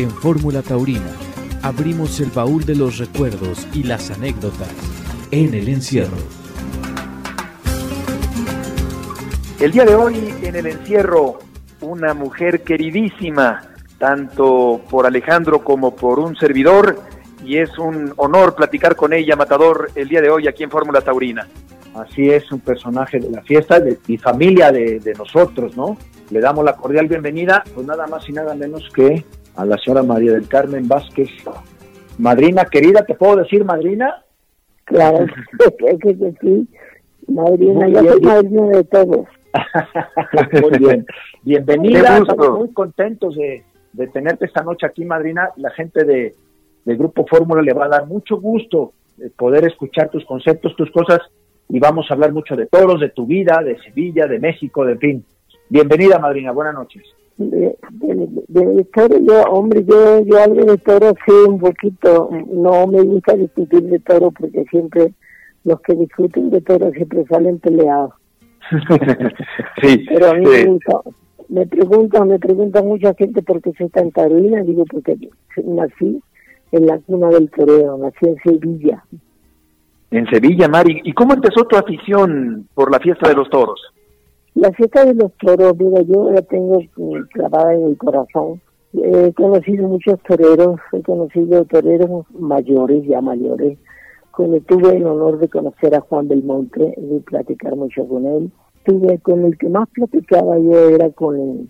En Fórmula Taurina abrimos el baúl de los recuerdos y las anécdotas en el encierro. El día de hoy en el encierro, una mujer queridísima, tanto por Alejandro como por un servidor, y es un honor platicar con ella, Matador, el día de hoy aquí en Fórmula Taurina. Así es, un personaje de la fiesta de, y familia de, de nosotros, ¿no? Le damos la cordial bienvenida, pues nada más y nada menos que a la señora María del Carmen Vázquez. Madrina querida, ¿te puedo decir madrina? Claro, que, sí. Madrina, yo soy madrina de todos. Muy bien. Bienvenida, estamos muy contentos de, de tenerte esta noche aquí, madrina. La gente de, del Grupo Fórmula le va a dar mucho gusto de poder escuchar tus conceptos, tus cosas, y vamos a hablar mucho de toros, de tu vida, de Sevilla, de México, de fin. Bienvenida, madrina, buenas noches. De, de, de, yo, hombre, yo, yo hablo de toro, sí, un poquito. No me gusta discutir de toro porque siempre los que discuten de toro siempre salen peleados. sí, Pero a mí eh, me gusta. Me preguntan, me preguntan mucha gente por qué soy tan taurina. Digo, porque nací en la cuna del toreo, nací en Sevilla. en Sevilla, Mari. ¿Y cómo empezó tu afición por la fiesta de los toros? La fiesta de los toros, mira, yo la tengo eh, clavada en el corazón. He conocido muchos toreros, he conocido toreros mayores, ya mayores. Cuando tuve el honor de conocer a Juan Belmonte, de platicar mucho con él. Tuve con el que más platicaba yo era con, el-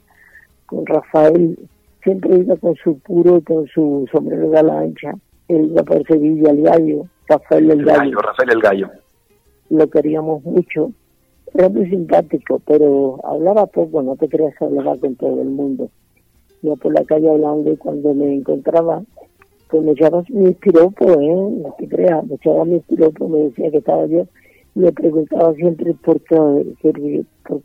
con Rafael. Siempre iba con su puro, con su sombrero de la ancha. Él iba por Sevilla, el gallo, Rafael el El gallo gallo, Rafael el Gallo. lo queríamos mucho. Era muy simpático, pero hablaba poco, no te creas que hablaba con todo el mundo. Yo por la calle hablando y cuando me encontraba, pues me echaba mi piropo, ¿eh? No te creas, me echaba mi piropo, me decía que estaba yo. Le preguntaba siempre por qué, por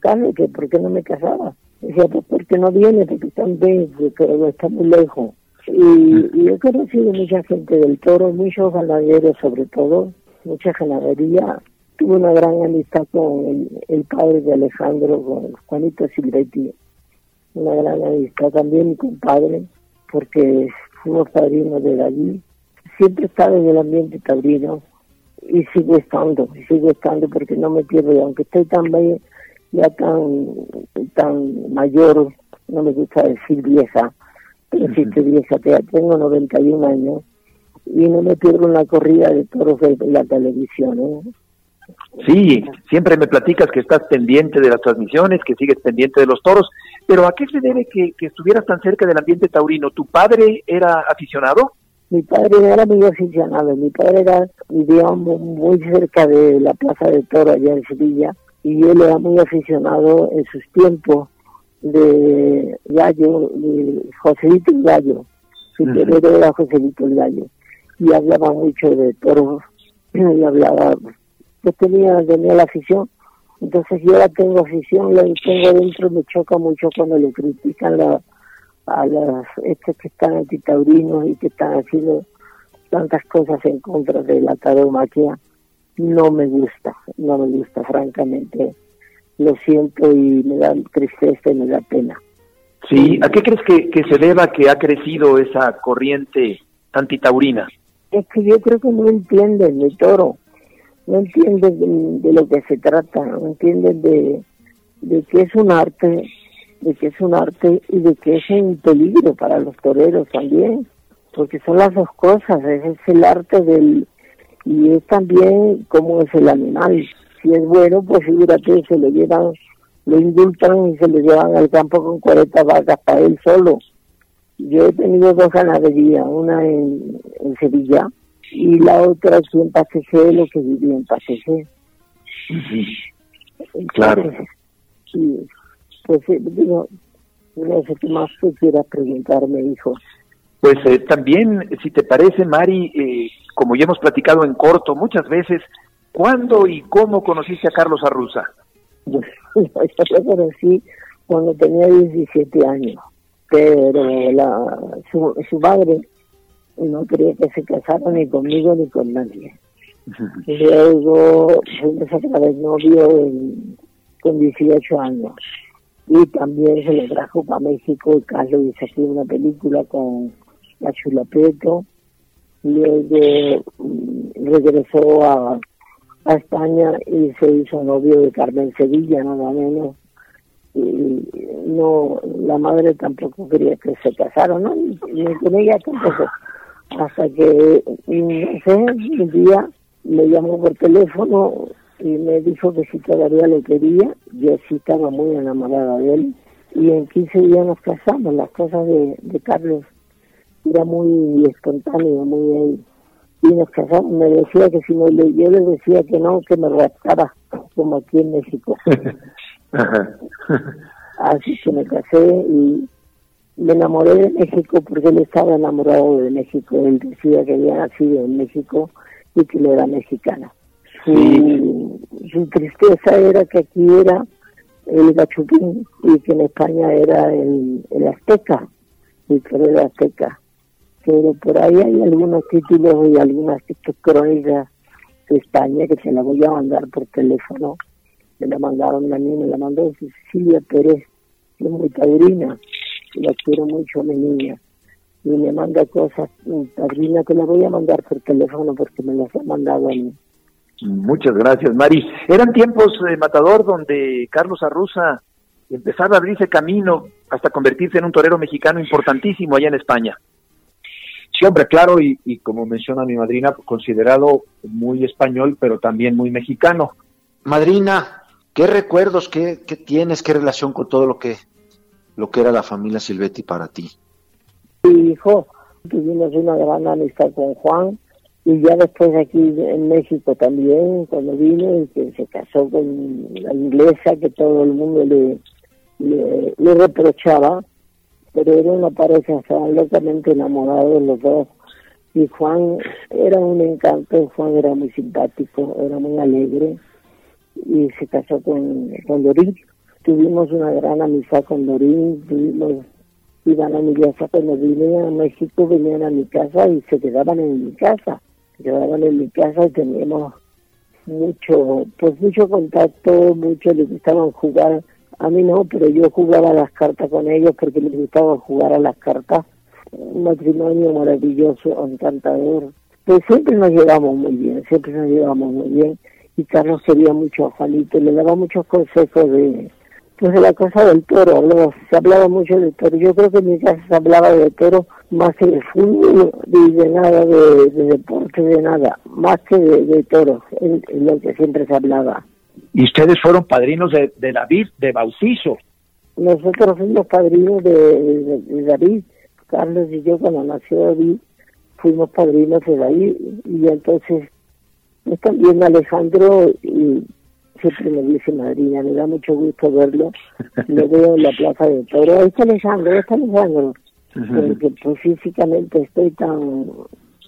por qué no me casaba. Decía, pues porque no viene, porque está en vez, pero está muy lejos. Y, y he conocido mucha gente del toro, muchos ganaderos sobre todo, mucha ganadería. Tuve una gran amistad con el, el padre de Alejandro, con Juanito Silvetti. Una gran amistad también, mi compadre, porque fuimos padrinos de allí. Siempre he estado en el ambiente taurino y sigo estando, y sigo estando porque no me pierdo. Y aunque estoy tan ya tan, tan mayor, no me gusta decir vieja, pero sí estoy vieja, te- tengo 91 años y no me pierdo una corrida de toros de la televisión. ¿eh? Sí, siempre me platicas que estás pendiente de las transmisiones, que sigues pendiente de los toros, pero ¿a qué se debe que, que estuvieras tan cerca del ambiente taurino? ¿Tu padre era aficionado? Mi padre era muy aficionado, mi padre era, muy cerca de la Plaza de Toro allá en Sevilla y él era muy aficionado en sus tiempos de Gallo, de Joselito el Gallo, su Ujú. torero era Joselito el Gallo y hablaba mucho de toros y hablaba, yo tenía, tenía la afición, entonces yo la tengo afición, la tengo dentro, me choca mucho cuando lo critican la a los estos que están antitaurinos y que están haciendo tantas cosas en contra de la tauromaquia, no me gusta, no me gusta, francamente. Lo siento y me da tristeza y me da pena. Sí. ¿A qué crees que, que se deba que ha crecido esa corriente antitaurina? Es que yo creo que no entienden de toro, no entienden de, lo que se trata, no entienden de, de que es un arte, de que es un arte y de que es un peligro para los toreros también, porque son las dos cosas, es el arte del y es también cómo es el animal. Si es bueno, pues figúrate, se lo llevan, lo indultan y se lo llevan al campo con 40 vacas para él solo. Yo he tenido dos ganaderías, una en Sevilla y la otra aquí en lo que viví en Pasejé. Claro. Entonces, Sí, pues eh, digo, no sé qué más tú quieras preguntarme, hijo. Pues eh, también, si te parece, Mari, eh, como ya hemos platicado en corto muchas veces, ¿cuándo y cómo conociste a Carlos Arruza? Yo lo conocí cuando tenía 17 años, pero la, su, su madre no quería que se casara ni conmigo ni con nadie. Luego fuimos a traer novio en- con 18 años y también se lo trajo para México y Carlos hizo aquí una película con a Chulapeto, luego mm, regresó a, a España y se hizo novio de Carmen Sevilla, nada menos. Y no, la madre tampoco quería que se casaran, ¿no? Ni, con ella tampoco. Hasta que, no sé, un día me llamó por teléfono y me dijo que si todavía lo quería. Yo sí estaba muy enamorada de él. Y en 15 días nos casamos. Las cosas de, de Carlos era muy espontáneo, muy y nos casamos, me decía que si no le, yo le decía que no, que me raptaba, como aquí en México. Así que me casé y me enamoré de México porque él estaba enamorado de México. Él decía que había nacido en México y que le era mexicana. Su, su tristeza era que aquí era el gachupín y que en España era el, el azteca, y que era azteca pero por ahí hay algunos títulos y algunas crónicas de España que se la voy a mandar por teléfono. Me la mandaron a mí, me la mandó Cecilia Pérez, que es muy taurina, la quiero mucho a mi niña. Y me manda cosas, taurina, que la voy a mandar por teléfono porque me las ha mandado a mí. Muchas gracias, Mari. Eran tiempos, de Matador, donde Carlos Arruza empezaba a abrirse camino hasta convertirse en un torero mexicano importantísimo allá en España. Sí, hombre, claro, y, como menciona mi madrina, considerado muy español, pero también muy mexicano. Madrina, ¿qué recuerdos, qué, tienes, qué relación con todo lo que, lo que era la familia Silvetti para ti? Mi hijo, tuvimos una gran amistad con Juan, y ya después aquí en México también, cuando vino, que se casó con la inglesa, que todo el mundo le, le reprochaba, pero era una pareja, estaban locamente enamorados los dos. Y Juan era un encanto, Juan era muy simpático, era muy alegre y se casó con, con. Tuvimos una gran amistad con Dorín, tuvimos, iban a mi casa cuando venían a México, venían a mi casa y se quedaban en mi casa. Quedaban en mi casa y teníamos mucho, pues mucho contacto, mucho, les gustaban jugar a mí no, pero yo jugaba las cartas con ellos porque les gustaba jugar a las cartas. Un matrimonio maravilloso, encantador. Pues siempre nos llevamos muy bien, siempre nos llevamos muy bien. Y Carlos quería mucho a Juanito, le daba muchos consejos de, pues de la cosa del toro, se hablaba mucho del toro. Yo creo que en mi casa se hablaba de toro más que de fútbol y de nada, de, deporte, de nada, más que de, toro, es lo que siempre se hablaba. Y ustedes fueron padrinos de, David, de bautizo. Nosotros fuimos padrinos de, David, Carlos y yo cuando nació David, fuimos padrinos de David. Y entonces, pues también Alejandro, y siempre me dice madrina, me da mucho gusto verlo. Lo veo en la plaza de Toro. Ahí está Alejandro, ahí está Alejandro. Porque pues, físicamente estoy tan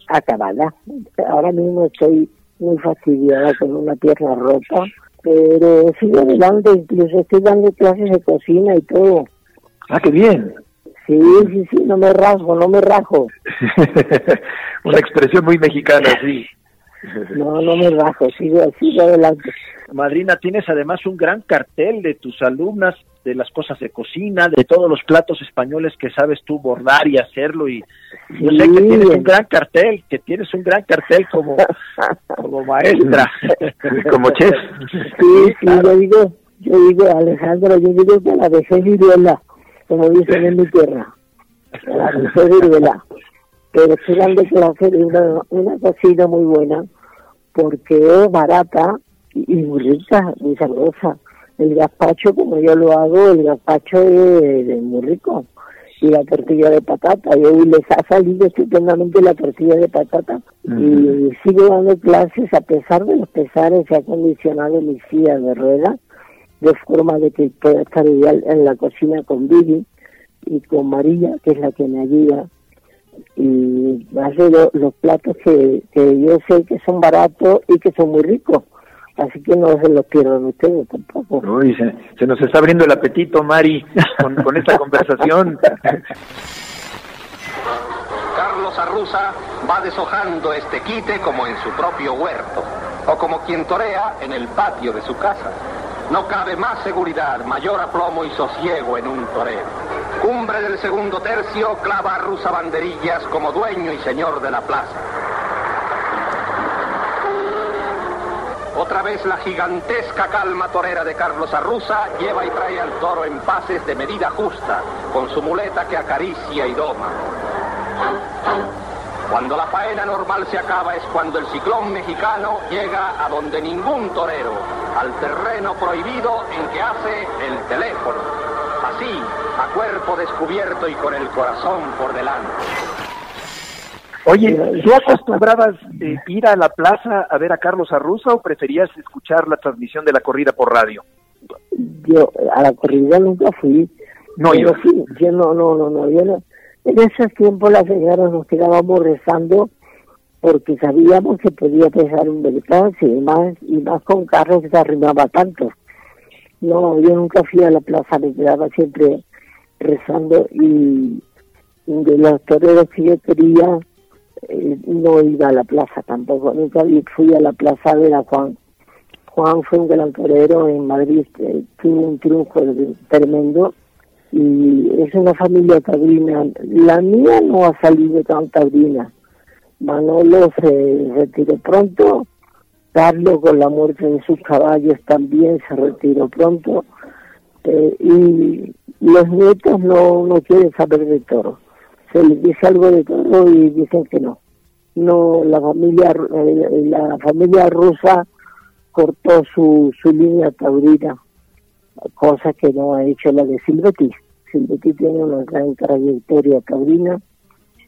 acabada. Ahora mismo estoy muy fastidiada con una pierna rota pero sigo adelante, incluso estoy dando clases de cocina y todo. Ah, qué bien. Sí, sí, sí, no me rasgo, no me rajo. Una expresión muy mexicana, sí. No, no me rajo, sigo, sigo adelante. Madrina, tienes además un gran cartel de tus alumnas, de las cosas de cocina, de todos los platos españoles que sabes tú bordar y hacerlo. Y yo sé que tienes un gran cartel, que tienes un gran cartel como, como maestra, como chef. Sí, sí, yo digo, yo digo, Alejandro, yo digo que la dejé viruela, como dicen en mi tierra. La dejé viruela. Pero estoy dando clase de una, una cocina muy buena, porque es barata y muy rica, muy sabrosa. El gazpacho, como yo lo hago, el gazpacho es, muy rico. Y la tortilla de patata, y hoy les ha salido estupendamente la tortilla de patata. Y sigo dando clases, a pesar de los pesares, se ha condicionado mi silla de rueda, de forma de que pueda estar ideal en la cocina con Vivi y con María, que es la que me ayuda y hace los platos que, que yo sé que son baratos y que son muy ricos Así que no se lo pierdan ustedes tampoco. Uy, se, nos está abriendo el apetito, Mari, con, esta conversación. Carlos Arruza va deshojando este quite como en su propio huerto, o como quien torea en el patio de su casa. No cabe más seguridad, mayor aplomo y sosiego en un torero. Cumbre del segundo tercio clava a Rusa banderillas como dueño y señor de la plaza. Otra vez la gigantesca calma torera de Carlos Arruza lleva y trae al toro en pases de medida justa, con su muleta que acaricia y doma. Cuando la faena normal se acaba es cuando el ciclón mexicano llega a donde ningún torero, al terreno prohibido en que hace el teléfono. Así, a cuerpo descubierto y con el corazón por delante. Oye, ¿tú acostumbrabas eh, ir a la plaza a ver a Carlos Arruza o preferías escuchar la transmisión de la corrida por radio? Yo a la corrida nunca fui. No, yo. sí, yo no, no, no, no, yo no. En esos tiempos las señoras nos quedábamos rezando porque sabíamos que podía pesar un percance y más, y más con carros que se arrimaba tanto. No, yo nunca fui a la plaza, me quedaba siempre rezando y de los toreros que yo quería eh, no iba a la plaza tampoco, nunca fui a la plaza a ver a Juan. Juan fue un gran torero en Madrid, eh, tuvo un triunfo de- tremendo y es una familia taurina. La mía no ha salido tan taurina. Manolo se retiró pronto, Carlos con la muerte de sus caballos también se retiró pronto eh, y los nietos no, no quieren saber de toro. Se les dice algo de toro y dicen que no. No, la familia eh, la familia rusa cortó su, su línea taurina, cosa que no ha hecho la de Silvetti. Silvetti tiene una gran trayectoria taurina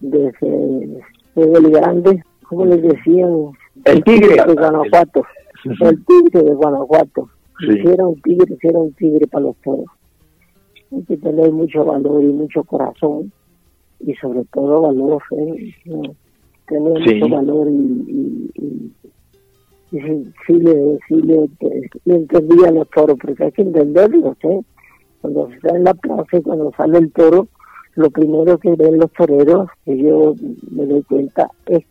desde, desde el grande, como les decían, El tigre. de Guanajuato, el tigre de Guanajuato. Sí. Si era un tigre, si era un tigre para los toros. Hay que tener mucho valor y mucho corazón y sobre todo valor, ¿eh? Tener Sí. mucho valor y, y, y- y sí, sí le, sí le, le entendía a los toros, porque hay que entenderlos, ¿eh? Cuando se está en la plaza y cuando sale el toro, lo primero que ven los toreros, que yo me doy cuenta, es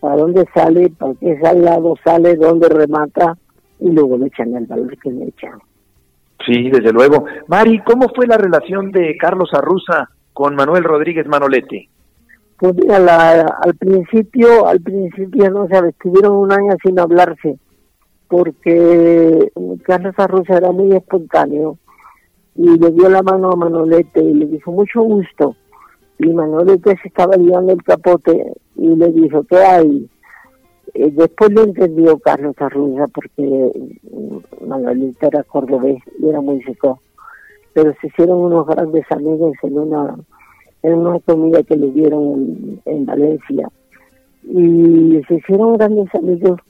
para dónde sale, para qué lado sale, dónde remata, y luego le echan el valor que le echan. Sí, desde luego. Mari, ¿cómo fue la relación de Carlos Arruza con Manuel Rodríguez Manolete? Pues mira, la- al principio, al principio no sabes, estuvieron un año sin hablarse, porque Carlos Arruza era muy espontáneo y le dio la mano a Manolete y le dijo mucho gusto. Y Manolete se estaba liando el capote y le dijo, ¿qué hay? Eh, después lo entendió Carlos Arruza porque mm, Manolete era cordobés y era muy seco. Pero se hicieron unos grandes amigos en una en una comida que le dieron en Valencia. Y se hicieron grandes amigos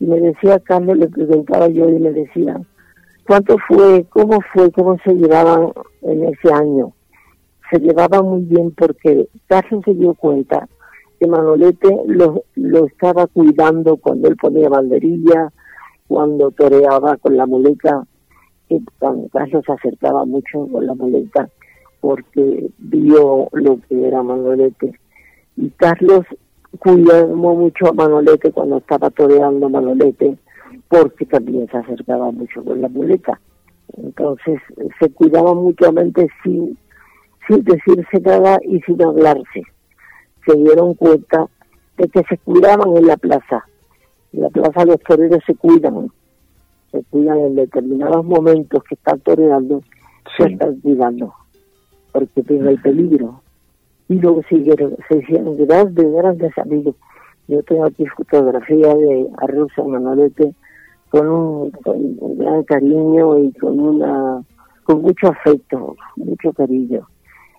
y me decía Carlos, le preguntaba yo y me decía, ¿cuánto fue, cómo fue, cómo se llevaban en ese año? Se llevaban muy bien porque Carlos se dio cuenta que Manolete lo, lo estaba cuidando cuando él ponía banderilla, cuando toreaba con la muleta, cuando Carlos se acercaba mucho con la muleta porque vio lo que era Manolete. Y Carlos cuidó mucho a Manolete cuando estaba toreando Manolete, porque también se acercaba mucho con la muleta. Entonces se cuidaban mutuamente sin, sin decirse nada y sin hablarse. Se dieron cuenta de que se cuidaban en la plaza. En la plaza los toreros se cuidan, se cuidan en determinados momentos que están toreando, se están cuidando porque tiene el peligro. Y luego siguieron, se hicieron grandes, grandes amigos. Yo tengo aquí fotografía de Arruza Manolete con un, con un gran cariño y con una con mucho afecto, mucho cariño.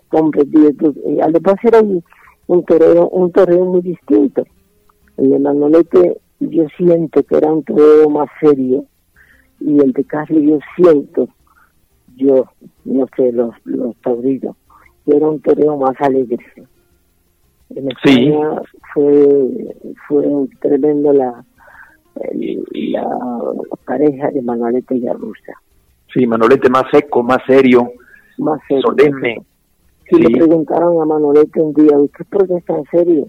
Comprendido. Y además era un, torero, un torero muy distinto. El de Manolete yo siento que era un torero más serio y el de Carlos yo siento yo, no sé, los, los taurinos, que era un toreo más alegre. En Sí. España fue, fue tremendo la, el- la pareja de Manolete y Arruza. Sí, Manolete más seco, más serio, Más serio. solemne. Y Sí. le preguntaron a Manolete un día, ¿usted por qué es tan serio?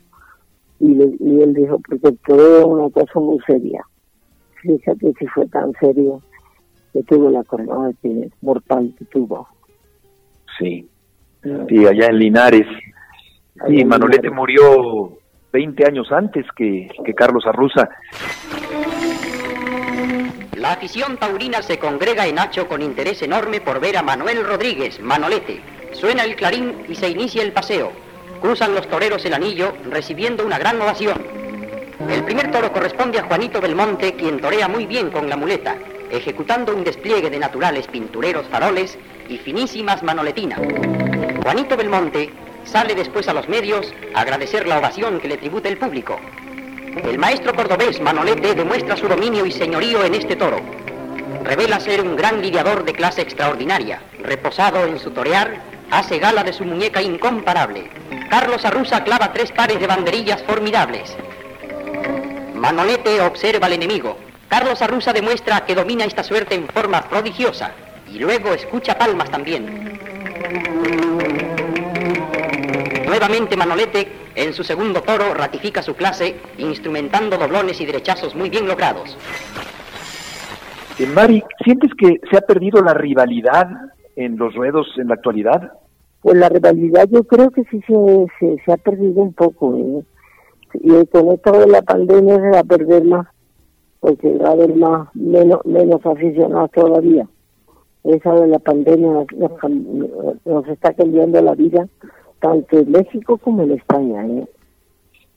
Y, le- y él dijo, porque toreo es una cosa muy seria. Fíjate si fue tan serio que tuvo la corona que mortal que tuvo. Sí. Sí, allá en Linares. Sí, Manolete murió 20 años antes que, que Carlos Arruza. La afición taurina se congrega en Hacho con interés enorme por ver a Manuel Rodríguez, Manolete. Suena el clarín y se inicia el paseo. Cruzan los toreros el anillo, recibiendo una gran ovación. El primer toro corresponde a Juanito Belmonte, quien torea muy bien con la muleta, ejecutando un despliegue de naturales pintureros faroles y finísimas manoletinas. Juanito Belmonte sale después a los medios a agradecer la ovación que le tributa el público. El maestro cordobés Manolete demuestra su dominio y señorío en este toro. Revela ser un gran lidiador de clase extraordinaria. Reposado en su torear, hace gala de su muñeca incomparable. Carlos Arruza clava tres pares de banderillas formidables. Manolete observa al enemigo. Carlos Arruza demuestra que domina esta suerte en forma prodigiosa y luego escucha palmas también. Nuevamente Manolete, en su segundo toro, ratifica su clase, instrumentando doblones y derechazos muy bien logrados. Eh, Mari, ¿sientes que se ha perdido la rivalidad en los ruedos en la actualidad? Pues la rivalidad yo creo que sí se, se, ha perdido un poco. ¿eh? Y con esto de la pandemia se va a perder más, porque va a haber más, menos, menos aficionados todavía. Esa de la pandemia nos, está cambiando la vida tanto en México como en España. ¿eh?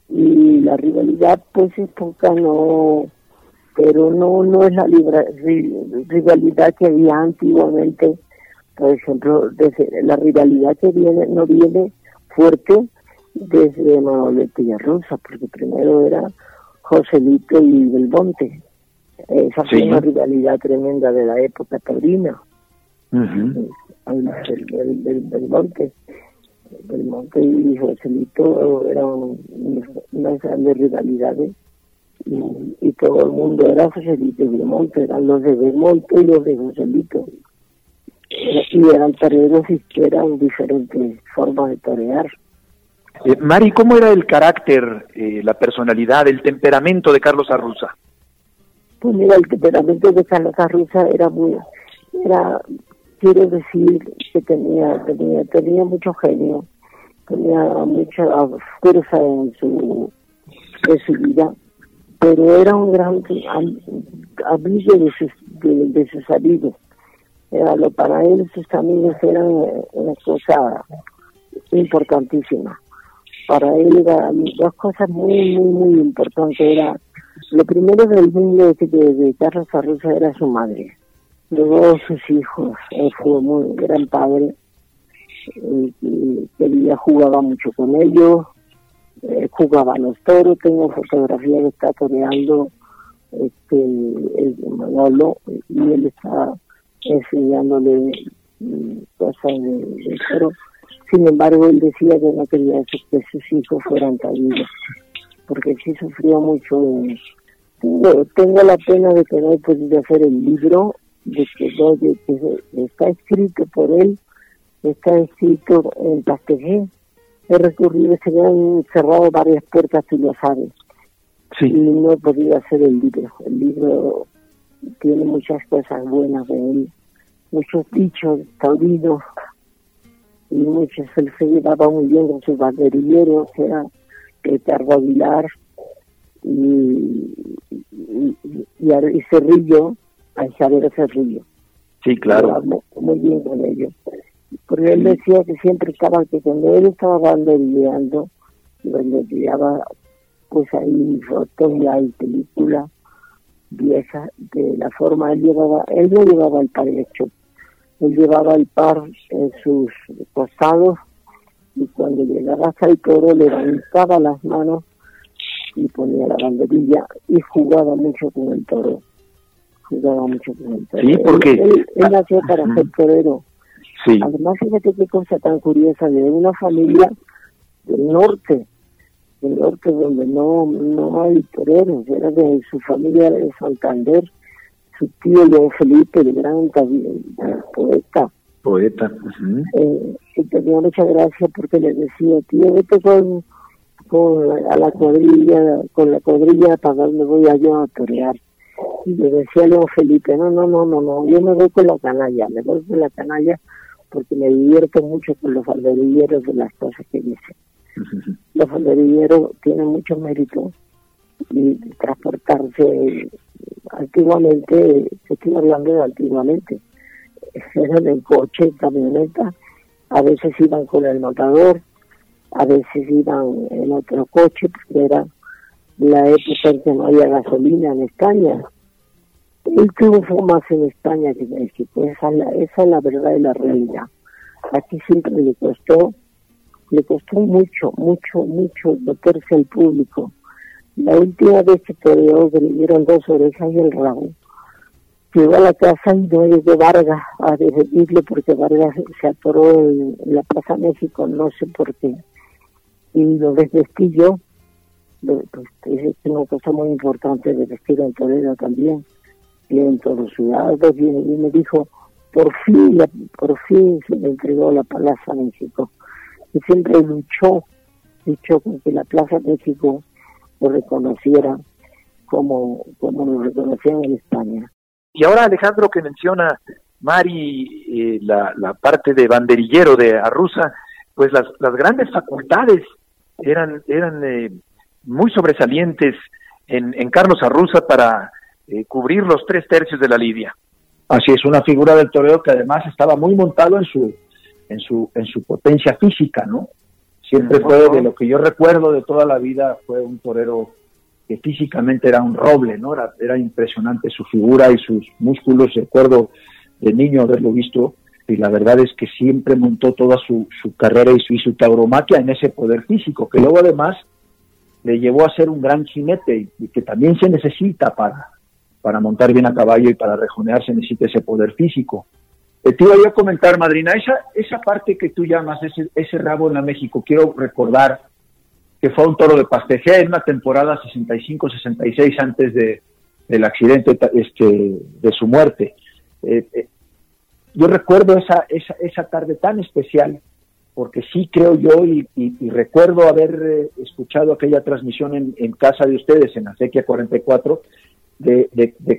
Y la rivalidad pues es poca, no, pero no no es la rivalidad que había antiguamente. Por ejemplo, desde la rivalidad que viene no viene fuerte desde Manolete y Arrosa, porque primero era Joselito y Belmonte. Esa fue una rivalidad tremenda de la época taurina. Uh Belmonte Belmonte y Joselito eran unas grandes rivalidades y, todo el mundo era Joselito y Belmonte, eran los de Belmonte y los de Joselito. Y eran toreros y eran diferentes formas de torear. Eh, Mari, ¿cómo era el carácter, eh, la personalidad, el temperamento de Carlos Arruza? Pues mira, el temperamento de Carlos Arruza era muy, era quiero decir que tenía, tenía, tenía mucho genio, tenía mucha fuerza en su, en su vida, pero era un gran amigo de sus, de, sus amigos. Lo, para él sus amigos eran una cosa importantísima. Para él eran dos cosas muy, muy, muy importantes. Era, lo primero del mundo de, de Carlos Arruza era su madre luego sus hijos, él fue muy gran padre, y, jugaba mucho con ellos, eh, jugaba a los toros, tengo fotografía que está toreando este, el Manolo, y él está enseñándole mm, cosas de, toro. Sin embargo, él decía que no quería que sus hijos fueran taurinos, porque sí sufrió mucho. Tengo, tengo la pena de que no he podido hacer el libro de que, de que está escrito por él, está escrito en Pastegé. He recurrido, se me han cerrado varias puertas, tú lo sabes. Y no he podido hacer el libro. El libro tiene muchas cosas buenas de él, muchos dichos taurinos, y muchos. Él se llevaba muy bien con sus banderilleros, que era Ricardo Aguilar y, y, y Cerrillo, a Isabel Cerrillo. Sí, claro. Muy bien con ellos. Porque él decía que siempre estaba, que cuando él estaba banderilleando, banderilleaba pues ahí fotos y hay películas viejas de la forma, él llevaba, él no llevaba el par hecho, él llevaba el par en sus costados y cuando llegaba hasta el toro levantaba las manos y ponía la banderilla y jugaba mucho con el toro. Jugaba mucho con el Sí, porque... Él, nació para ser torero. Sí. Además, fíjate qué cosa tan curiosa, de una familia del norte, del norte donde no, no hay toreros, era de su familia de Santander, su tío León Felipe, el gran poeta. Poeta. eh, y tenía mucha gracia porque le decía, tío, vete con, con a la cuadrilla, con la cuadrilla para donde voy a yo a torear. Y le decía a León Felipe, no, no, no, no, no, yo me voy con la canalla, me voy con la canalla porque me divierto mucho con los alberilleros de las cosas que dicen. Los alberilleros tienen mucho mérito y transportarse antiguamente, estoy hablando de antiguamente, eran en coche, en camioneta, a veces iban con el notador, a veces iban en otro coche, porque era la época en que no había gasolina en España. Él triunfó más en España que en México, esa es la, esa es la verdad y la realidad. Aquí siempre le costó, le costó mucho, mucho, mucho meterse al público. La última vez que toreó, que le dieron dos orejas y el rabo, llegó a la casa y no llegó Vargas a despedirle porque Vargas se atoró en, la Plaza México, no sé por qué. Y lo desvestí yo, pues, es una cosa muy importante de vestir en Toledo también, y en todos y, y me dijo, por fin, por fin se me entregó la Plaza México. Y siempre luchó, luchó con que la Plaza México lo reconociera como, como lo reconocían en España. Y ahora Alejandro que menciona Mari eh, la, la, parte de banderillero de Arruza, pues las, las grandes facultades eran, eran eh, muy sobresalientes en, en Carlos Arruza para eh, cubrir los tres tercios de la lidia. Así es, una figura del toreo que además estaba muy montado en su, en su, en su potencia física, ¿no? Siempre fue de lo que yo recuerdo de toda la vida, fue un torero que físicamente era un roble, ¿no? Era, era impresionante su figura y sus músculos, recuerdo de niño haberlo visto, y la verdad es que siempre montó toda su, su carrera y su, y su tauromaquia en ese poder físico, que luego además le llevó a ser un gran jinete y que también se necesita para, para montar bien a caballo y para rejonearse necesita ese poder físico. Eh, te iba a comentar, Madrina, esa, esa parte que tú llamas, ese, ese rabo en la México, quiero recordar que fue un toro de Pastejea en una temporada 65-66 antes de, del accidente este, de su muerte. Eh, eh, yo recuerdo esa, esa, esa tarde tan especial porque sí creo yo y, recuerdo haber escuchado aquella transmisión en, en, casa de ustedes, en Acequia 44, de,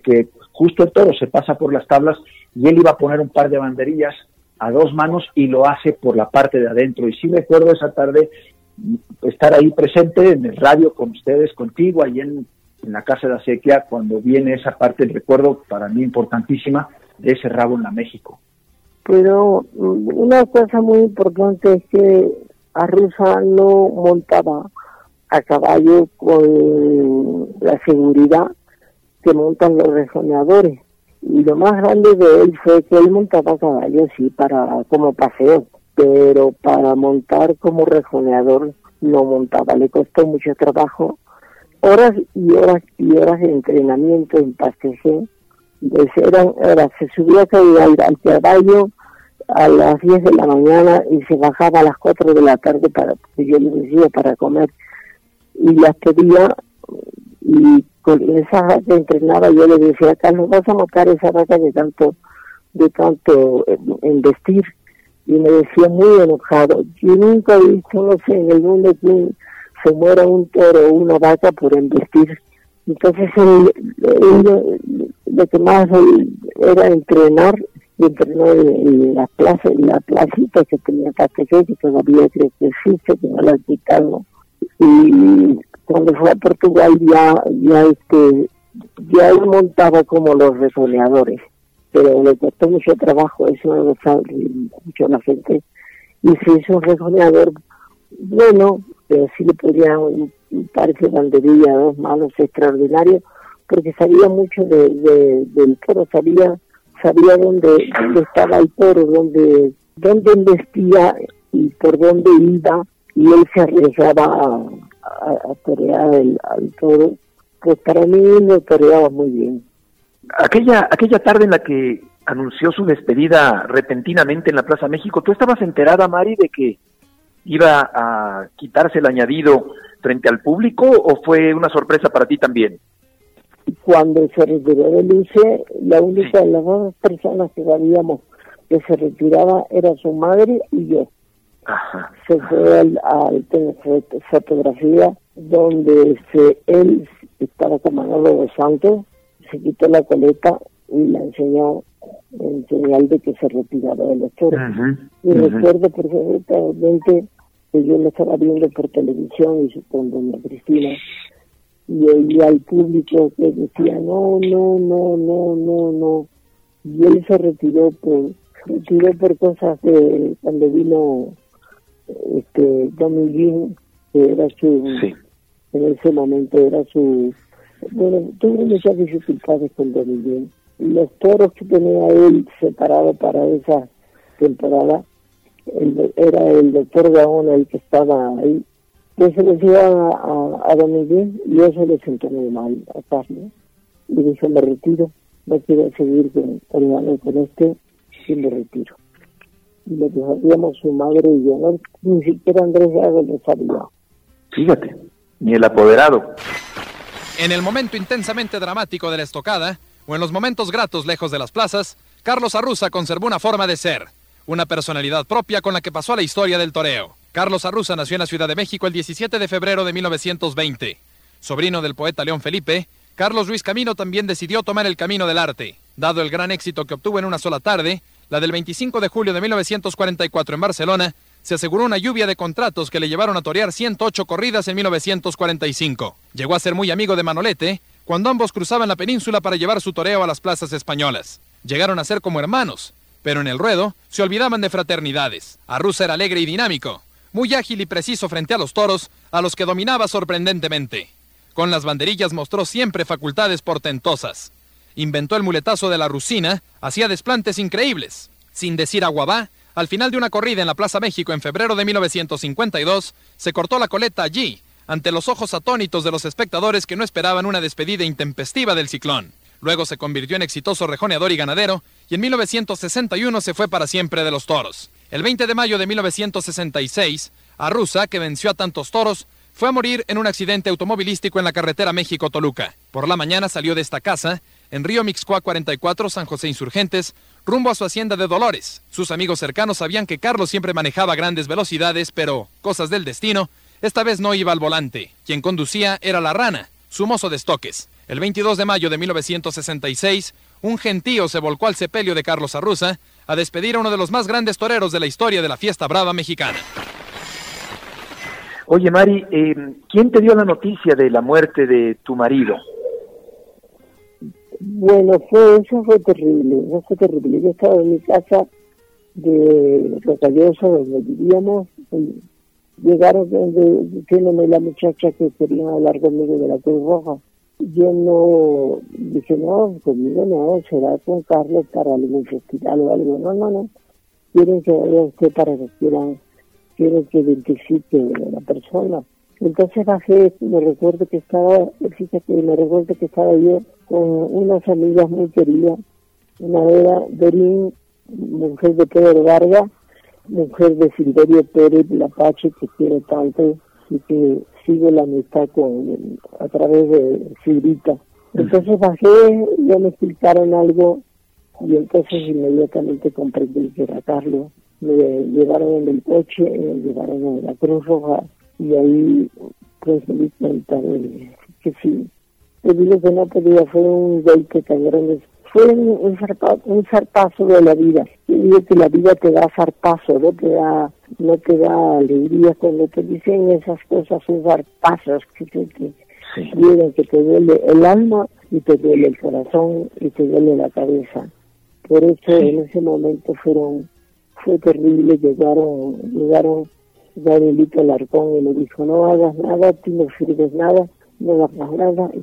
que justo el toro se pasa por las tablas y él iba a poner un par de banderillas a dos manos y lo hace por la parte de adentro. Y sí recuerdo esa tarde estar ahí presente en el radio con ustedes, contigo, ahí en, la casa de Acequia, cuando viene esa parte, recuerdo para mí importantísima de ese rabo en la México. Pero mm, una cosa muy importante es que Arruza no montaba a caballo con la seguridad que montan los resonadores. Y lo más grande de él fue que él montaba caballos, sí, para, como paseo, pero para montar como rejoneador no montaba, le costó mucho trabajo, horas y horas y horas de entrenamiento en pasteje, pues eran, era, se subía al, al caballo a las 10 de la mañana y se bajaba a las 4 de la tarde para, yo le decía, para comer, y las pedía y con esa vaca entrenaba yo le decía Carlos vas a matar esa vaca de tanto de tanto investir y me decía muy enojado yo nunca he visto no sé en el mundo que se muera un toro o una vaca por investir entonces lo que más era entrenar y entrenó en, la plaza en la placita que tenía Castellón que todavía creo que existe que no la han quitado. Y cuando fue a Portugal ya, ya este, ya él montaba como los resoleadores, pero le costó mucho trabajo, eso lo sabe mucho la gente, y se hizo un resoleador bueno, pero sí le podría un, par de dos malos extraordinarios, porque sabía mucho de, del toro, sabía, sabía dónde, dónde estaba el toro, dónde, dónde investiga y por dónde iba, y él se arriesgaba a, a, torear el, al toro, pues para mí lo toreaba muy bien. Aquella, aquella tarde en la que anunció su despedida repentinamente en la Plaza México, ¿tú estabas enterada, Mari, de que iba a quitarse el añadido frente al público o fue una sorpresa para ti también? Cuando se retiró de Luce, la única de las dos personas que sabíamos que se retiraba era su madre y yo se fue al, al fotografía donde se, él estaba con Manolo de Santos, se quitó la coleta y la enseñó en señal de que se retiraba de los toros. y recuerdo perfectamente que yo lo estaba viendo por televisión y con doña Cristina y oía al público que decía no, no, no, no, no, no. Y él se retiró por, retiró por cosas de cuando vino este Dominique, que era su, en ese momento era su, bueno, tuve muchas dificultades con Dominique. Los toros que tenía él separado para esa temporada, era el doctor Gaona el que estaba ahí yo se lo dio a, a, Miguel y eso le sentó muy mal a Carlos. Y dijo, me retiro, no quiero seguir con, con este, y me retiro. Y lo que sabíamos su madre y yo, no, ni siquiera Andrés Gago lo sabía. Fíjate, ni el apoderado. En el momento intensamente dramático de la estocada, o en los momentos gratos lejos de las plazas, Carlos Arruza conservó una forma de ser, una personalidad propia con la que pasó a la historia del toreo. Carlos Arruza nació en la Ciudad de México el 17 de febrero de 1920. Sobrino del poeta León Felipe, Carlos Luis Camino también decidió tomar el camino del arte. Dado el gran éxito que obtuvo en una sola tarde, la del 25 de julio de 1944 en Barcelona, se aseguró una lluvia de contratos que le llevaron a torear 108 corridas en 1945. Llegó a ser muy amigo de Manolete cuando ambos cruzaban la península para llevar su toreo a las plazas españolas. Llegaron a ser como hermanos, pero en el ruedo se olvidaban de fraternidades. Arruza era alegre y dinámico, muy ágil y preciso frente a los toros, a los que dominaba sorprendentemente. Con las banderillas mostró siempre facultades portentosas. Inventó el muletazo de la rusina, hacía desplantes increíbles. Sin decir aguabá, al final de una corrida en la Plaza México en febrero de 1952, se cortó la coleta allí, ante los ojos atónitos de los espectadores que no esperaban una despedida intempestiva del ciclón. Luego se convirtió en exitoso rejoneador y ganadero, y en 1961 se fue para siempre de los toros. El 20 de mayo de 1966, Arruza, que venció a tantos toros, fue a morir en un accidente automovilístico en la carretera México-Toluca. Por la mañana salió de esta casa, en Río Mixcoa 44, San José Insurgentes, rumbo a su hacienda de Dolores. Sus amigos cercanos sabían que Carlos siempre manejaba grandes velocidades, pero, cosas del destino, esta vez no iba al volante. Quien conducía era la rana, su mozo de estoques. El 22 de mayo de 1966, un gentío se volcó al sepelio de Carlos Arruza, a despedir a uno de los más grandes toreros de la historia de la fiesta brava mexicana. Oye, Mari, eh, ¿quién te dio la noticia de la muerte de tu marido? Bueno, fue, eso fue terrible, eso fue terrible. Yo estaba en mi casa de Rocallosa, donde vivíamos, y llegaron diciéndome la muchacha que quería hablar conmigo de la Cruz Roja. Yo no dije no conmigo no será con Carlos para algún festival o algo. No no no. Quieren que vaya usted para que quieran quieren que identifique a la persona entonces bajé me recuerdo que estaba fíjate me recuerdo que estaba yo con unas amigas muy queridas una era Dorín mujer de Pedro Vargas mujer de Silverio Pérez Lapache que quiere tanto y que sigue la amistad con a través de Silvita. Entonces bajé, ya me explicaron algo y entonces inmediatamente comprendí que era Carlos. Me llevaron en el coche, me llevaron en la Cruz Roja y ahí pues me di cuenta de que sí. Te digo que no podía, fue un golpe tan grande fue un, un zarpazo de la vida. Yo digo que la vida te da zarpazo, no te da, no te da alegría cuando te dicen esas cosas, son zarpazos que te, que, que te duele el alma y te duele el corazón y te duele la cabeza. Por eso en ese momento fueron, fue terrible, llegaron, llegaron Danielito Alarcón y me dijo, no hagas nada, tú no sirves nada, no hagas nada, y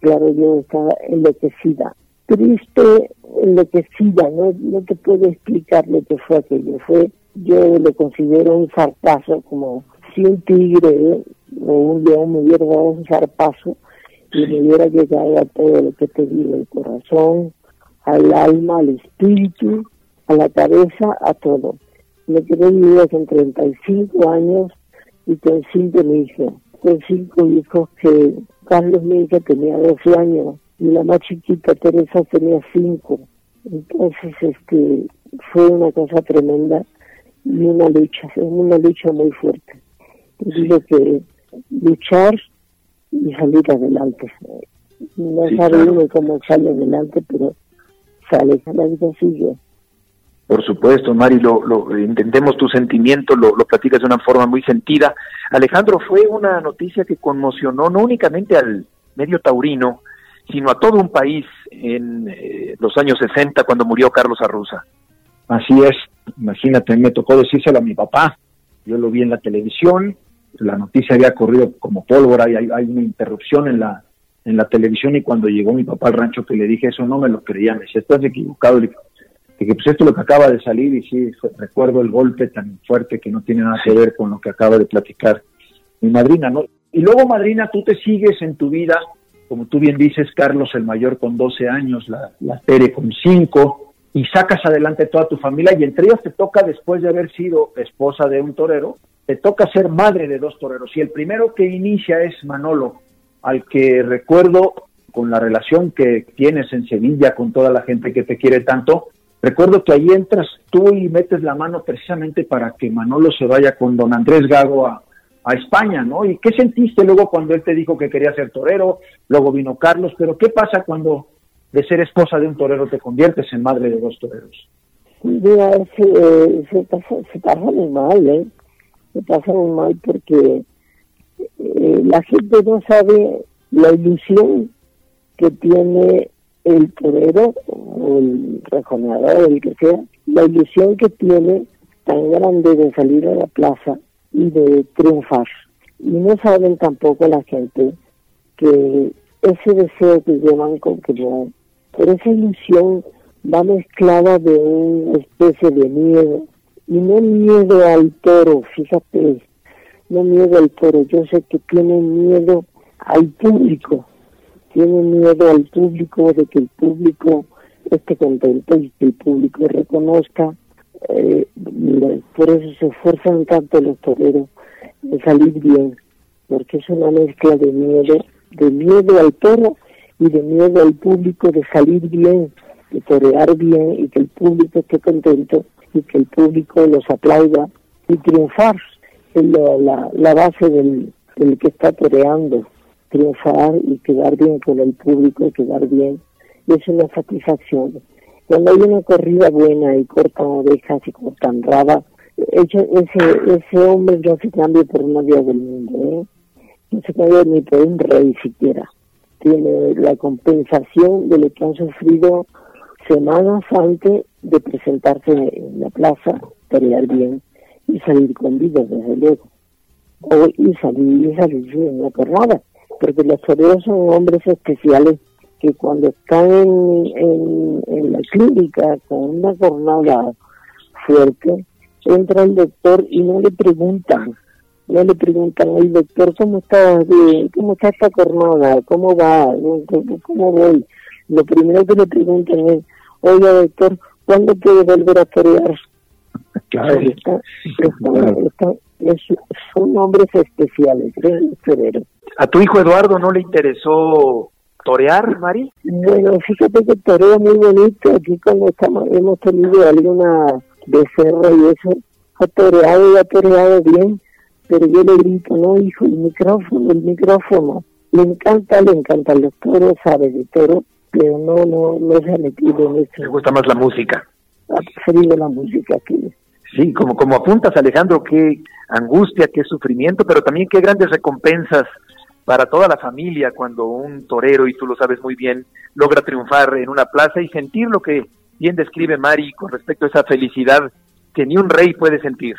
claro, yo estaba enloquecida triste, enloquecida, no, no te puedo explicar lo que fue aquello. Fue, yo lo considero un zarpazo, como si un tigre o un león me hubiera dado un zarpazo y me hubiera llegado a todo lo que te digo, el corazón, al alma, al espíritu, a la cabeza, a todo. Me quedé viva con 35 años y con cinco hijos, con cinco hijos que Carlos mi hija tenía 12 años y la más chiquita Teresa tenía cinco. Entonces, este, fue una cosa tremenda y una lucha, una lucha muy fuerte. Digo que luchar y salir adelante. No sabe uno cómo sale adelante, pero sale, la vida sigue. Por supuesto, Mari, lo, lo entendemos tu sentimiento, lo, platicas de una forma muy sentida. Alejandro, fue una noticia que conmocionó no únicamente al medio taurino, sino a todo un país en eh, los años 60 cuando murió Carlos Arruza. Así es, imagínate, me tocó decírselo a mi papá, yo lo vi en la televisión, la noticia había corrido como pólvora y hay, hay una interrupción en la en la televisión y cuando llegó mi papá al rancho que le dije eso no me lo creía, me decía, estás equivocado, le dije, que pues esto es lo que acaba de salir y sí, recuerdo el golpe tan fuerte que no tiene nada que ver con lo que acaba de platicar mi madrina, ¿no? Y luego, madrina, tú te sigues en tu vida, como tú bien dices, Carlos el mayor con 12 años, la, la Tere con 5, y sacas adelante toda tu familia, y entre ellas te toca, después de haber sido esposa de un torero, te toca ser madre de dos toreros. Y el primero que inicia es Manolo, al que recuerdo con la relación que tienes en Sevilla con toda la gente que te quiere tanto, Recuerdo que ahí entras tú y metes la mano precisamente para que Manolo se vaya con don Andrés Gago a, España, ¿no? ¿Y qué sentiste luego cuando él te dijo que quería ser torero? Luego vino Carlos, pero ¿qué pasa cuando de ser esposa de un torero te conviertes en madre de dos toreros? Mira, se, se, pasa, se pasa muy mal, ¿eh? Se pasa muy mal porque eh, la gente no sabe la ilusión que tiene el torero o el rejoneador, el que sea, la ilusión que tiene tan grande de salir a la plaza y de triunfar. Y no saben tampoco la gente que ese deseo que llevan con que no, pero esa ilusión va mezclada de una especie de miedo, y no miedo al toro, fíjate, no miedo al toro, yo sé que tienen miedo al público, tiene miedo al público, de que el público esté contento y que el público reconozca. Eh, por eso se esfuerzan tanto los toreros de salir bien, porque es una mezcla de miedo, de miedo al toro y de miedo al público de salir bien, de torear bien y que el público esté contento y que el público los aplauda y triunfar es la, la, base del, del que está toreando triunfar y quedar bien con el público y quedar bien. Y es una satisfacción. Cuando hay una corrida buena y cortan orejas y cortan raba, ese, ese hombre no se cambia por una día del mundo, ¿eh? no se cambia ni por un rey siquiera. Tiene la compensación de lo que han sufrido semanas antes de presentarse en la plaza, pelear bien y salir con vida, desde luego. O, y salir, y salir en la corrada porque los toreros son hombres especiales que cuando están en, en, la clínica con una jornada fuerte, entra el doctor y no le preguntan, no le preguntan al doctor cómo está, cómo está esta jornada, cómo va, cómo voy. Lo primero que le preguntan es, oiga doctor, ¿cuándo puede volver a torear? Claro. son hombres especiales, los toreros. ¿A tu hijo Eduardo no le interesó torear, Mari? Bueno, fíjate que torea muy bonito. Aquí cuando estamos, hemos tenido alguna becerra y eso, ha toreado y ha toreado bien, pero yo le grito, no, hijo, el micrófono, el micrófono. Le encanta, le encantan los toros, sabe de toro, pero no, no, no se ha metido en eso. Le gusta más la música. Ha preferido la música que Sí, como, como apuntas, Alejandro, qué angustia, qué sufrimiento, pero también qué grandes recompensas para toda la familia cuando un torero, y tú lo sabes muy bien, logra triunfar en una plaza y sentir lo que bien describe Mari con respecto a esa felicidad que ni un rey puede sentir.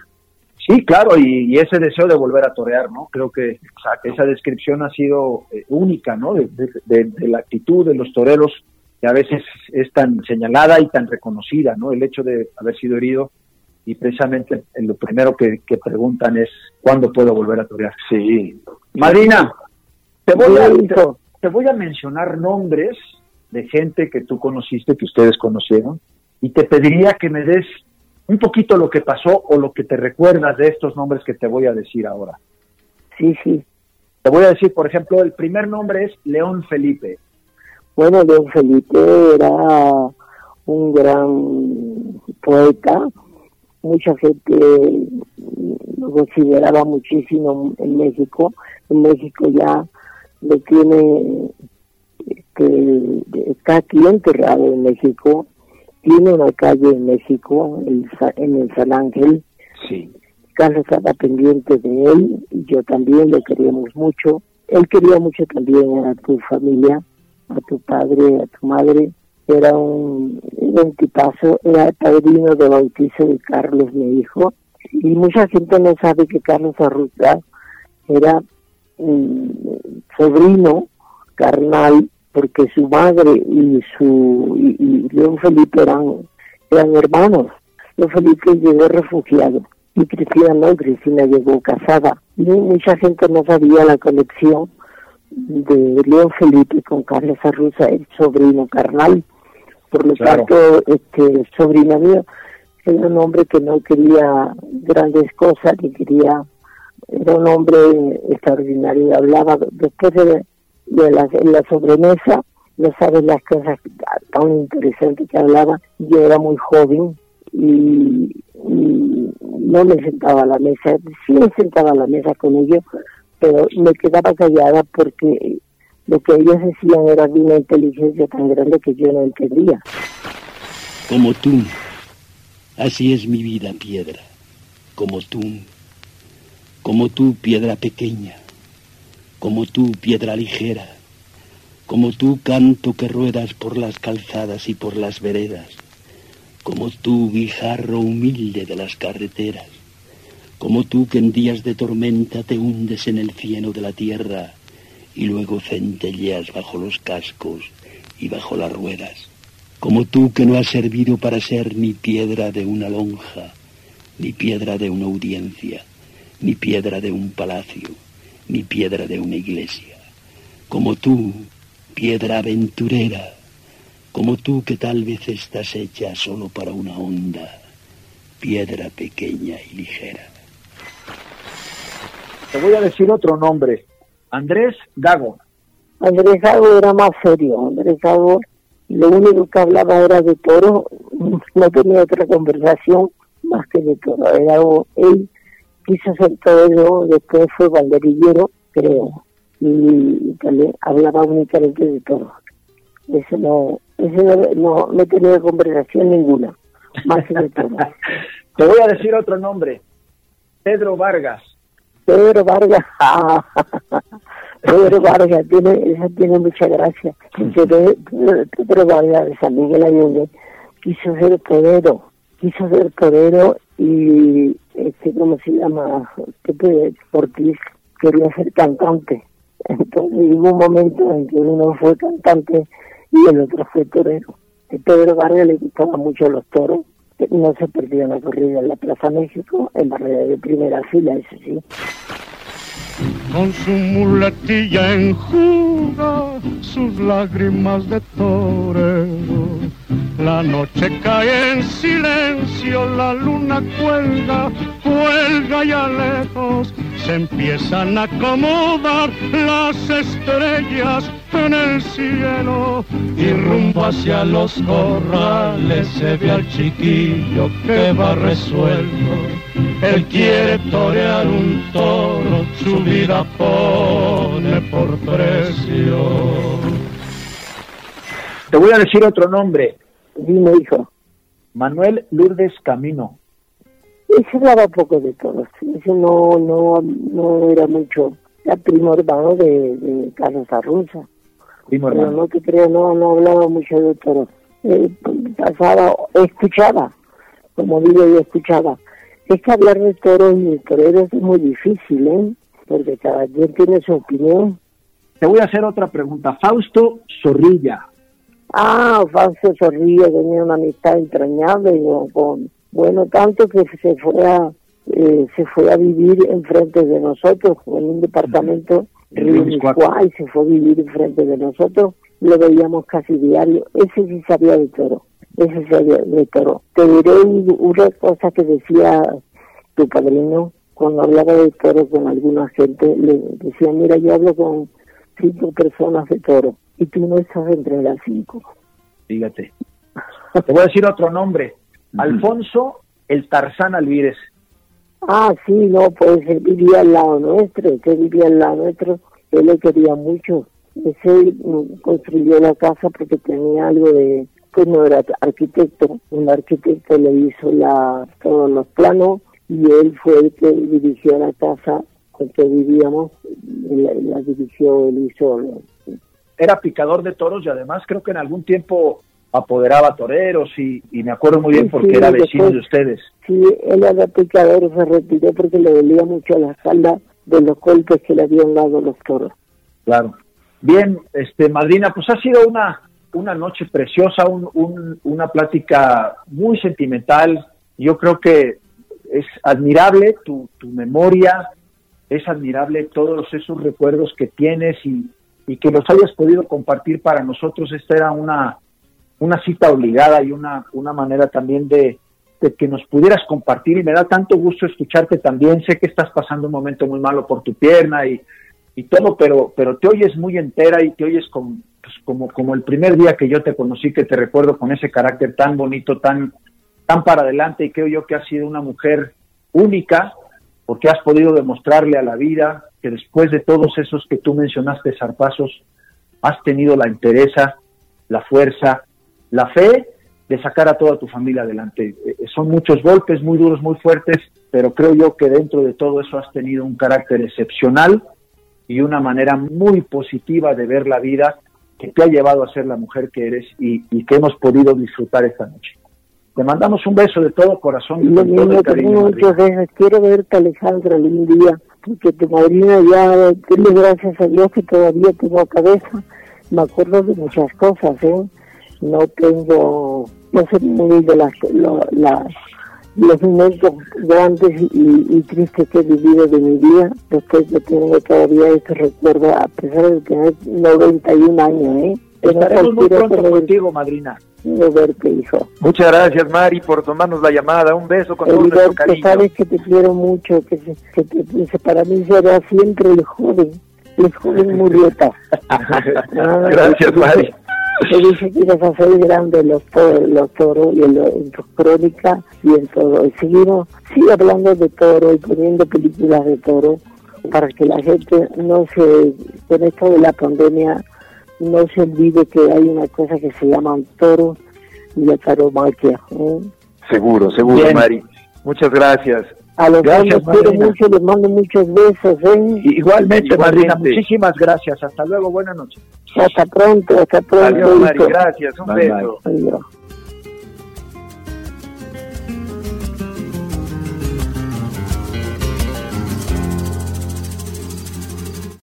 Sí, claro, y, ese deseo de volver a torear, ¿no? Creo que esa descripción ha sido eh, única, ¿no? De, la actitud de los toreros, que a veces es tan señalada y tan reconocida, ¿no? El hecho de haber sido herido y precisamente lo primero que, que preguntan es, ¿cuándo puedo volver a torear? Sí. Marina, te voy, a, te, voy a mencionar nombres de gente que tú conociste, que ustedes conocieron, y te pediría que me des un poquito lo que pasó o lo que te recuerdas de estos nombres que te voy a decir ahora. Sí, sí. Te voy a decir, por ejemplo, el primer nombre es León Felipe. Bueno, León Felipe era un gran poeta, mucha gente lo consideraba muchísimo en México. En México ya lo tiene, este, está aquí enterrado en México tiene una calle en México, el en el San Ángel. Sí. Carlos estaba pendiente de él y yo también lo queríamos mucho. Él quería mucho también a tu familia, a tu padre, a tu madre. Era un, era un tipazo, era el padrino de bautizo de Carlos, mi hijo. Y mucha gente no sabe que Carlos Arruza era mm, sobrino carnal porque su madre y su y, y León Felipe eran eran hermanos. León Felipe llegó refugiado y Cristina no Cristina llegó casada. Y mucha gente no sabía la conexión de León Felipe con Carlos Arruza el sobrino carnal. Por lo Claro. tanto este el sobrino mío era un hombre que no quería grandes cosas que quería era un hombre extraordinario hablaba después de, la, sobremesa no sabes las cosas tan interesantes que hablaba yo era muy joven y, y no me sentaba a la mesa sí me sentaba a la mesa con ellos pero me quedaba callada porque lo que ellos decían era de una inteligencia tan grande que yo no entendía Como tú. Así es mi vida, piedra. Como tú. Como tú, piedra pequeña. Como tú, piedra ligera. Como tú, canto que ruedas por las calzadas y por las veredas. Como tú, guijarro humilde de las carreteras. Como tú que en días de tormenta te hundes en el cieno de la tierra y luego centelleas bajo los cascos y bajo las ruedas. Como tú que no has servido para ser ni piedra de una lonja, ni piedra de una audiencia, ni piedra de un palacio, ni piedra de una iglesia. Como tú, piedra aventurera, como tú que tal vez estás hecha solo para una onda, piedra pequeña y ligera. Te voy a decir otro nombre. Andrés Gago. Andrés Gago era más serio. Andrés Gago lo único que hablaba era de toro, no tenía otra conversación más que de toro. Era, él quiso ser torero, después fue banderillero, creo, y también hablaba únicamente de toro. Ese no, ese no, no, no tenía conversación ninguna, más que de toro. Te voy a decir otro nombre. Pedro Vargas. Pedro Vargas, Pedro Vargas, tiene, esa tiene mucha gracia. Pedro, Pedro Vargas de San Miguel Allende quiso ser torero, quiso ser torero y, este, ¿cómo se llama? Pepe Ortiz quería ser cantante. Entonces hubo un momento en que uno fue cantante y el otro fue torero. A Pedro Vargas le gustaban mucho los toros no se perdió una corrida en la Plaza México, en barrera de primera fila, eso sí. Con su muletilla enjuga sus lágrimas de torero. La noche cae en silencio, la luna cuelga, cuelga ya lejos. Se empiezan a acomodar las estrellas en el cielo y rumbo hacia los corrales se ve al chiquillo que va resuelto. Él quiere torear un toro, su vida pone por precio. Te voy a decir otro nombre. Dime, hijo. Manuel Lourdes Camino. Ese hablaba poco de toros. Ese no, no, no era mucho. Era primo hermano de, de Carlos Arruza. Primo Pero hermano. no te creo, no, no hablaba mucho de toros. Eh, pasaba, escuchaba, como digo yo, escuchaba. Es que hablar de toros y de toreros es muy difícil, ¿eh? Porque cada quien tiene su opinión. Te voy a hacer otra pregunta. Fausto Zorrilla. Ah, Fausto Zorrilla tenía una amistad entrañable con, con- bueno, tanto que se fue a, eh, se fue a vivir enfrente de nosotros, en un departamento En Río y se fue a vivir enfrente de nosotros, lo veíamos casi diario, ese sí sabía de toro, ese sabía de toro. Te diré un- una cosa que decía tu padrino, cuando hablaba de toro con alguna gente, le decía, mira, yo hablo con cinco personas de toro, y tú no estás entre las cinco. Fíjate. Te voy a decir otro nombre. Alfonso el Tarzán Alvírez. Ah, sí, no, pues él vivía al lado nuestro, él vivía al lado nuestro, él le quería mucho. Ese mm, construyó la casa porque tenía algo de pues no era arquitecto, un arquitecto le hizo la, todos los planos y él fue el que dirigió la casa con que vivíamos, la, la dirigió, él hizo. Era picador de toros y además creo que en algún tiempo apoderaba toreros y, y me acuerdo muy bien porque Sí, era vecino después- de ustedes. Sí, él era picador, se retiró porque le dolía mucho la espalda de los golpes que le habían dado los toros. Claro. Bien, este madrina, pues ha sido una una noche preciosa, un, un- una plática muy sentimental. Yo creo que es admirable tu, tu memoria, es admirable todos esos recuerdos que tienes y, y que los hayas podido compartir para nosotros. Esta era una, una cita obligada y una, una manera también de, que nos pudieras compartir y me da tanto gusto escucharte también. Sé que estás pasando un momento muy malo por tu pierna y, y todo, pero, pero te oyes muy entera y te oyes pues, como, como el primer día que yo te conocí, que te recuerdo con ese carácter tan bonito, tan, tan para adelante y creo yo que has sido una mujer única porque has podido demostrarle a la vida que después de todos esos que tú mencionaste, zarpazos, has tenido la entereza, la fuerza, la fe de sacar a toda tu familia adelante. Eh, son muchos golpes, muy duros, muy fuertes, pero creo yo que dentro de todo eso has tenido un carácter excepcional y una manera muy positiva de ver la vida que te ha llevado a ser la mujer que eres y, y que hemos podido disfrutar esta noche. Te mandamos un beso de todo corazón y Lo mismo que cariño. muchas veces, quiero verte Alejandra algún día, porque tu madrina ya, dile gracias a Dios que todavía tengo cabeza, me acuerdo de muchas cosas, ¿eh? No tengo, no sé muy de las, lo- las- los momentos grandes y, y tristes que he vivido de mi vida, después yo tengo todavía este recuerdo, a pesar de tener 91 años, ¿eh? Estaremos muy pronto contigo, madrina. verte, hijo. Muchas gracias, Mari, por tomarnos la llamada. Un beso con todo nuestro cariño. sabes que te quiero mucho, que, se- que te- que para mí será siempre el joven, el joven Murrieta. Ah, Gracias, te Mari. Te dice que ibas a ser grande en los, los toros y en, en tus crónicas y en todo. Y seguimos, sigue hablando de toro y poniendo películas de toro para que la gente no se, con esto de la pandemia, no se olvide que hay una cosa que se llama un toro y la taromaquia. ¿eh? Seguro, seguro, Bien. Mari. Muchas gracias. A los dos Gracias, los quiero mucho, les mando muchos besos, ¿eh? Igualmente, Igualmente. madrina, muchísimas gracias. Hasta luego, buenas noches. Hasta pronto, hasta pronto. Adiós, Mari. Gracias. Un Bye, beso. Adiós.